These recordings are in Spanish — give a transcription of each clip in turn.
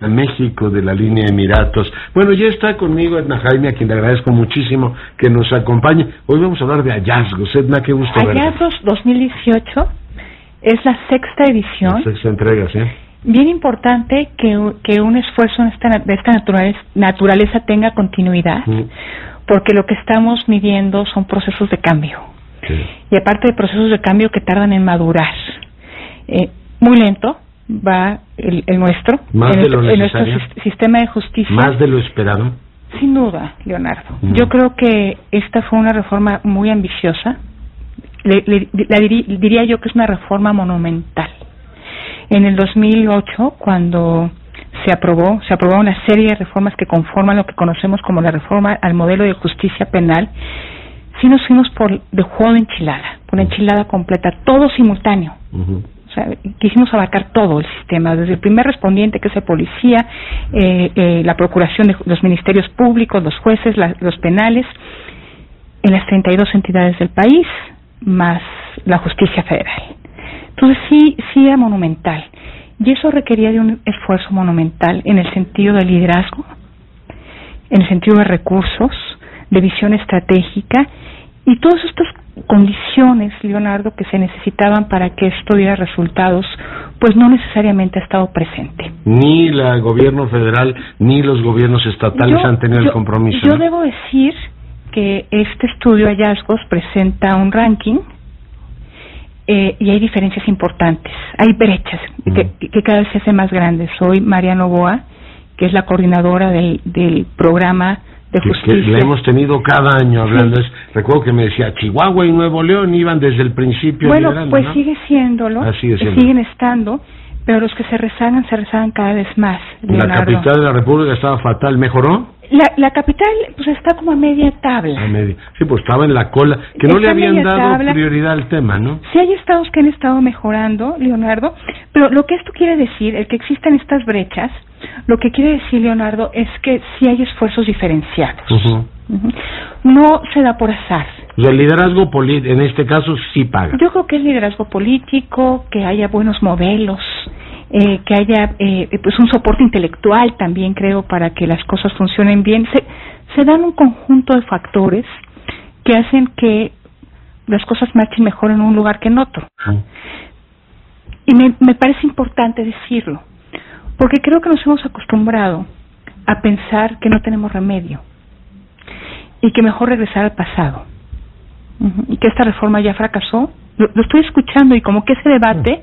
a México de la línea Emiratos. Bueno, ya está conmigo Edna Jaime, a quien le agradezco muchísimo que nos acompañe. Hoy vamos a hablar de hallazgos. Edna, qué gusto Hallazgos 2018 es la sexta edición. La sexta entrega, sí. Bien importante que, que un esfuerzo de esta naturaleza, tenga continuidad, porque lo que estamos midiendo son procesos de cambio. Y aparte de procesos de cambio que tardan en madurar. Eh, muy lento, va el, nuestro, Más en, de lo nuestro sistema de justicia. Más de lo esperado. Sin duda, Leonardo. Yo creo que esta fue una reforma muy ambiciosa. Le, la diría yo que es una reforma monumental. En el 2008, cuando se aprobó, se aprobó una serie de reformas que conforman lo que conocemos como la reforma al modelo de justicia penal, sí nos fuimos por de juego de enchilada, por una enchilada completa, todo simultáneo. O sea, quisimos abarcar todo el sistema, desde el primer respondiente, que es el policía, eh, eh, la procuración de los ministerios públicos, los jueces, los penales, en las 32 entidades del país, más la justicia federal. Entonces sí, sí era monumental. Y eso requería de un esfuerzo monumental en el sentido de liderazgo, en el sentido de recursos, de visión estratégica y todos estos condiciones, Leonardo, que se necesitaban para que esto diera resultados, pues no necesariamente ha estado presente. Ni el gobierno federal ni los gobiernos estatales han tenido el compromiso. Yo debo decir que este estudio hallazgos presenta un ranking eh, y hay diferencias importantes, hay brechas que, que, cada vez se hace más grandes. Soy Mariano Boa, que es la coordinadora del, del programa de justicia. Que, le hemos tenido cada año hablando. recuerdo que me decía, Chihuahua y Nuevo León iban desde el principio. Bueno, pues sigue siéndolo. Siguen estando, pero los que se rezagan, se rezagan cada vez más. La capital de la República estaba fatal. ¿Mejoró? La, la capital pues está como a media tabla. A media. Sí, pues estaba en la cola, que no le habían dado prioridad al tema, ¿no? Sí hay estados que han estado mejorando, Leonardo, pero lo que esto quiere decir, el que existan estas brechas, lo que quiere decir, Leonardo, es que sí hay esfuerzos diferenciados. No se da por azar. el liderazgo político, en este caso, sí paga. Yo creo que es liderazgo político, que haya buenos modelos, eh, que haya eh, pues un soporte intelectual también creo para que las cosas funcionen bien. Se, se dan un conjunto de factores que hacen que las cosas marchen mejor en un lugar que en otro. Y me, me parece importante decirlo, porque creo que nos hemos acostumbrado a pensar que no tenemos remedio y que mejor regresar al pasado y que esta reforma ya fracasó. Lo, estoy escuchando y como que ese debate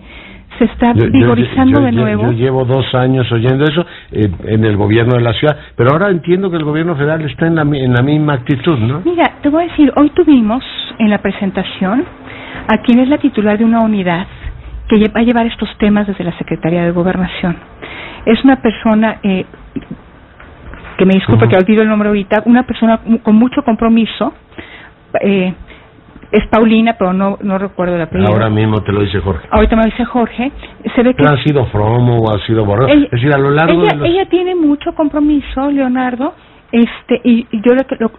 se está vigorizando de nuevo. Yo, llevo dos años oyendo eso eh, en el gobierno de la ciudad, pero ahora entiendo que el gobierno federal está en la, en la misma actitud, ¿no? Mira, te voy a decir, hoy tuvimos en la presentación a quien es la titular de una unidad que va a llevar estos temas desde la Secretaría de Gobernación. Es una persona, eh, que me disculpe que olvido el nombre ahorita, una persona con mucho compromiso, eh, es Paulina, pero no, no recuerdo la apellido. Ahora mismo te lo dice Jorge. Ahorita me lo dice Jorge. Se ve que... ha sido Fromo o ha sido Borrego. es decir, a lo largo ella, ella tiene mucho compromiso, Leonardo, este y yo lo que, lo,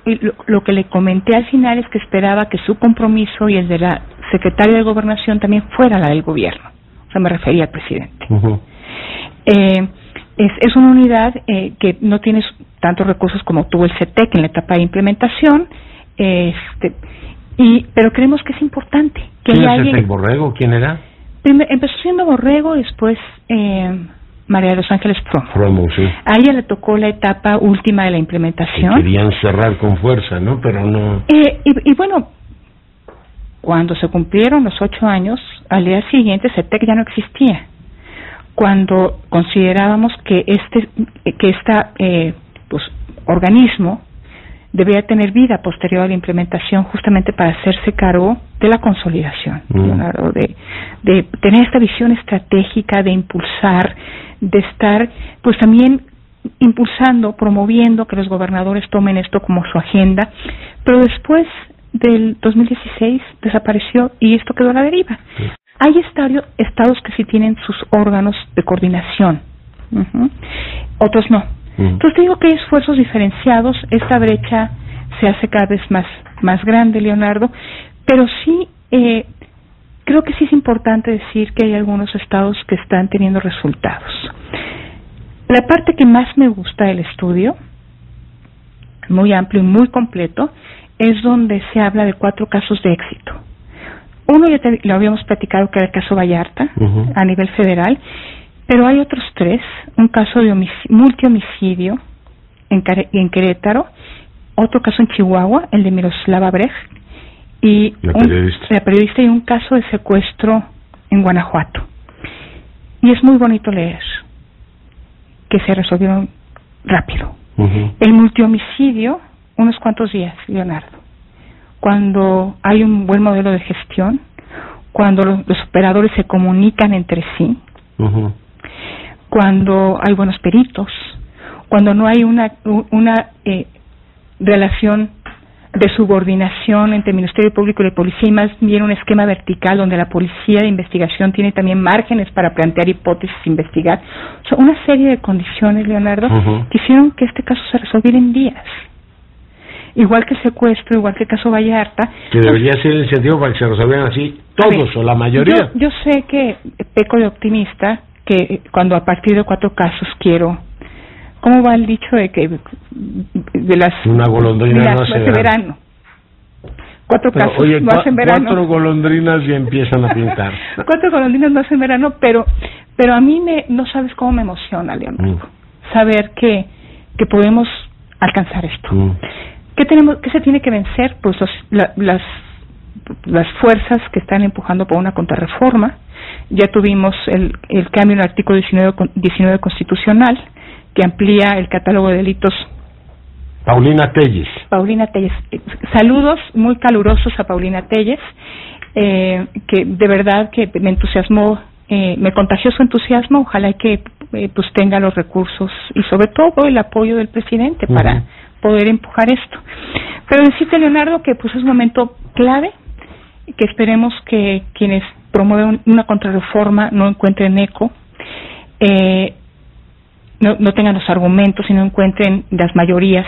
lo, que le comenté al final es que esperaba que su compromiso y el de la secretaria de Gobernación también fuera la del gobierno. O sea, me refería al presidente. eh, es, es una unidad eh, que no tiene tantos recursos como tuvo el CETEC en la etapa de implementación. Este, y pero creemos que es importante que ¿Quién es el Borrego? ¿Quién era? empezó siendo Borrego, después eh, María de los Ángeles Promo. sí. A ella le tocó la etapa última de la implementación. querían cerrar con fuerza, ¿no? Pero no. Eh, y, y, bueno, cuando se cumplieron los ocho años, al día siguiente CETEC ya no existía. Cuando considerábamos que este, que esta, eh, pues, organismo debería tener vida posterior a la implementación justamente para hacerse cargo de la consolidación, mm. de, de tener esta visión estratégica, de impulsar, de estar pues también impulsando, promoviendo que los gobernadores tomen esto como su agenda, pero después del 2016 desapareció y esto quedó a la deriva. Hay estados que sí tienen sus órganos de coordinación, otros no. Entonces te digo que hay esfuerzos diferenciados, esta brecha se hace cada vez más, más grande, Leonardo, pero sí eh, creo que sí es importante decir que hay algunos estados que están teniendo resultados. La parte que más me gusta del estudio, muy amplio y muy completo, es donde se habla de cuatro casos de éxito. Uno ya lo habíamos platicado que era el caso Vallarta a nivel federal, pero hay otros tres, un caso de multihomicidio en, en Querétaro, otro caso en Chihuahua, el de Miroslava Brecht, y la periodista. Un, la periodista y un caso de secuestro en Guanajuato. Y es muy bonito leer que se resolvieron rápido. El multihomicidio, unos cuantos días, Leonardo. Cuando hay un buen modelo de gestión, cuando los, operadores se comunican entre sí, cuando hay buenos peritos, cuando no hay una, una eh, relación de subordinación entre el Ministerio Público y la Policía y más bien un esquema vertical donde la Policía de Investigación tiene también márgenes para plantear hipótesis, investigar. O sea, una serie de condiciones, Leonardo, que hicieron que este caso se resolviera en días. Igual que el secuestro, igual que el caso Vallarta. Que debería ser el incentivo para que se resolvieran así todos o la mayoría. Yo, yo sé que peco de optimista, que cuando a partir de cuatro casos quiero ¿Cómo va el dicho de que de las una golondrina no hace verano? Cuatro casos no hacen verano. Cuatro golondrinas y empiezan a pintar. cuatro golondrinas no hacen verano, pero pero a mí me no sabes cómo me emociona, Leonardo, mm. saber que que podemos alcanzar esto. Mm. ¿Qué tenemos qué se tiene que vencer? Pues las las fuerzas que están empujando por una contrarreforma. Ya tuvimos el, el cambio en el artículo 19, 19 constitucional que amplía el catálogo de delitos. Paulina Telles. Paulina Telles. Saludos muy calurosos a Paulina Telles, eh, que de verdad que me entusiasmó, eh, me contagió su entusiasmo. Ojalá que eh, pues tenga los recursos y sobre todo el apoyo del presidente para poder empujar esto. Pero decirte, Leonardo, que pues es un momento clave, que esperemos que quienes promueven una contrarreforma no encuentren eco. Eh, no, no tengan los argumentos y no encuentren las mayorías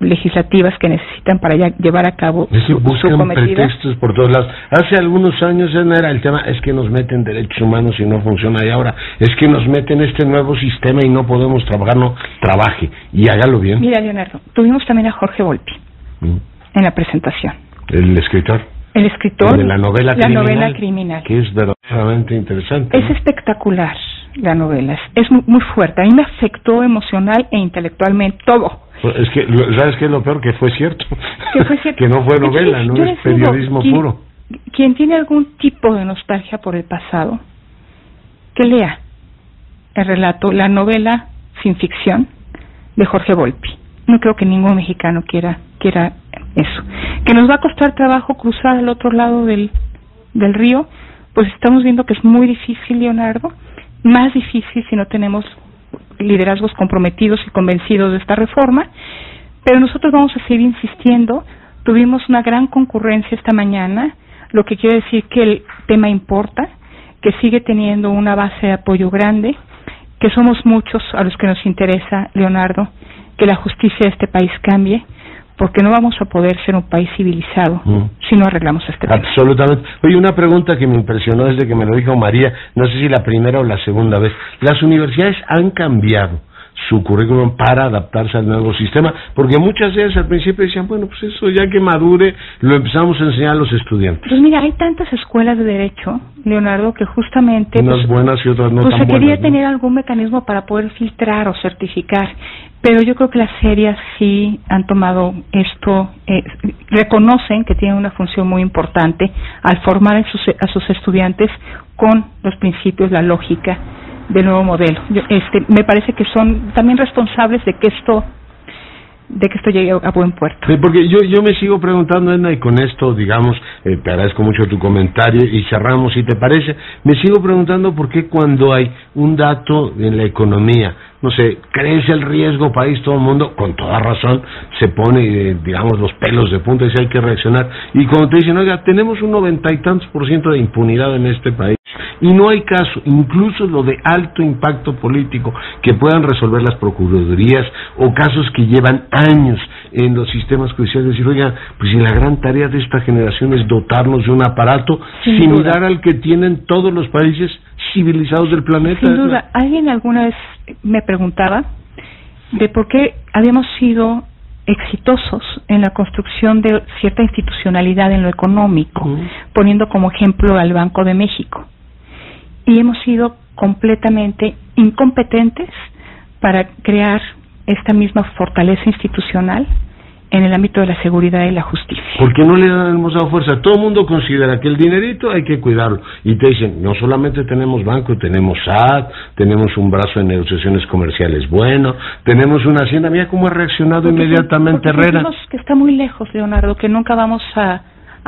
legislativas que necesitan para ya llevar a cabo es buscan pretextos por todos lados. Hace algunos años no era el tema es que nos meten derechos humanos y no funciona y ahora es que nos meten este nuevo sistema y no podemos trabajar no trabaje y hágalo bien. Mira Leonardo tuvimos también a Jorge Volpi mm. en la presentación. El escritor. El escritor de la novela la novela criminal que es verdaderamente interesante es espectacular la novela. Es muy, fuerte. A mí me afectó emocional e intelectualmente todo. Pues es que, ¿sabes qué es lo peor? Que fue cierto. Que, fue cierto. que no fue novela, no es periodismo puro. Quien tiene algún tipo de nostalgia por el pasado, que lea el relato, la novela sin ficción de Jorge Volpi. No creo que ningún mexicano quiera quiera eso. Que nos va a costar trabajo cruzar al otro lado del, del río, pues estamos viendo que es muy difícil, Leonardo, más difícil si no tenemos liderazgos comprometidos y convencidos de esta reforma, pero nosotros vamos a seguir insistiendo. Tuvimos una gran concurrencia esta mañana, lo que quiere decir que el tema importa, que sigue teniendo una base de apoyo grande, que somos muchos a los que nos interesa, Leonardo, que la justicia de este país cambie, porque no vamos a poder ser un país civilizado mm. si no arreglamos este tema. Absolutamente. Oye, una pregunta que me impresionó desde que me lo dijo María, no sé si la primera o la segunda vez. Las universidades han cambiado su currículum para adaptarse al nuevo sistema, porque muchas veces al principio decían, bueno, pues eso ya que madure, lo empezamos a enseñar a los estudiantes. Pues mira, hay tantas escuelas de derecho, Leonardo, que justamente... Unas pues, buenas y otras no pues tan se quería tener algún mecanismo para poder filtrar o certificar, pero yo creo que las serias sí han tomado esto, eh, reconocen que tienen una función muy importante al formar a sus, a sus estudiantes con los principios, la lógica del nuevo modelo. este, me parece que son también responsables de que esto de que esto llegue a buen puerto. porque yo, yo me sigo preguntando, Edna, y con esto, digamos, eh, te agradezco mucho tu comentario y cerramos, si te parece, me sigo preguntando por qué cuando hay un dato en la economía, no sé, crece el riesgo país, todo el mundo, con toda razón, se pone, eh, digamos, los pelos de punta y dice hay que reaccionar. Y cuando te dicen, oiga, tenemos un noventa y tantos por ciento de impunidad en este país, y no hay caso, incluso lo de alto impacto político, que puedan resolver las procuradurías o casos que llevan años en los sistemas judiciales, decir, oiga, pues si la gran tarea de esta generación es dotarnos de un aparato similar al que tienen todos los países civilizados del planeta. Sin duda, alguien alguna vez me preguntaba de por qué habíamos sido exitosos en la construcción de cierta institucionalidad en lo económico, poniendo como ejemplo al Banco de México. Y hemos sido completamente incompetentes para crear esta misma fortaleza institucional en el ámbito de la seguridad y la justicia. ¿Por qué no le hemos dado fuerza? Todo el mundo considera que el dinerito hay que cuidarlo. Y te dicen, no solamente tenemos banco, tenemos SAT, tenemos un brazo de negociaciones comerciales bueno, tenemos una hacienda. Mira cómo ha reaccionado inmediatamente Herrera. que está muy lejos, Leonardo, que nunca vamos a,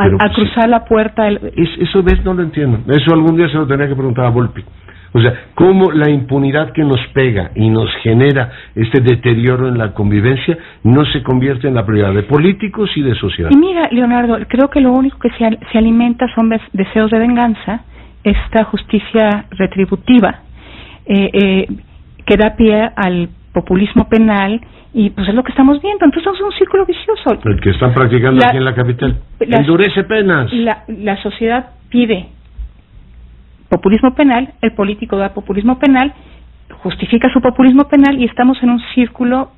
a, pues cruzar la puerta. eso ves, no lo entiendo. Eso algún día se lo tenía que preguntar a Volpi. O sea, cómo la impunidad que nos pega y nos genera este deterioro en la convivencia no se convierte en la prioridad de políticos y de sociedad. Y mira, Leonardo, creo que lo único que se, se alimenta son deseos de venganza, esta justicia retributiva eh, eh, que da pie al populismo penal y pues es lo que estamos viendo. Entonces es un círculo vicioso. El que están practicando aquí en la capital. Endurece penas. La, la sociedad pide populismo penal, el político da populismo penal, justifica su populismo penal y estamos en un círculo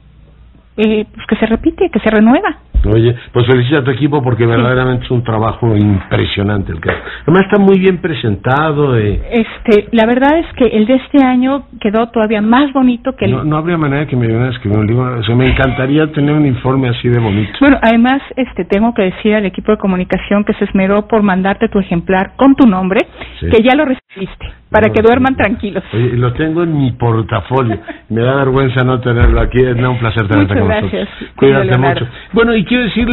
eh, pues que se repite, que se renueva. Oye, pues felicita a tu equipo porque verdaderamente es un trabajo impresionante el que Además está muy bien presentado. Eh. Este, la verdad es que el de este año quedó todavía más bonito que el. No, no habría manera que me ayudaran a escribir un libro. O me encantaría tener un informe así de bonito. Bueno, además, este, tengo que decir al equipo de comunicación que se esmeró por mandarte tu ejemplar con tu nombre, que ya lo recibiste, para que duerman tranquilos. Oye, lo tengo en mi portafolio. me da vergüenza no tenerlo aquí. Es un placer tenerte con gracias. Cuídate mucho. Bueno, y quiero decirle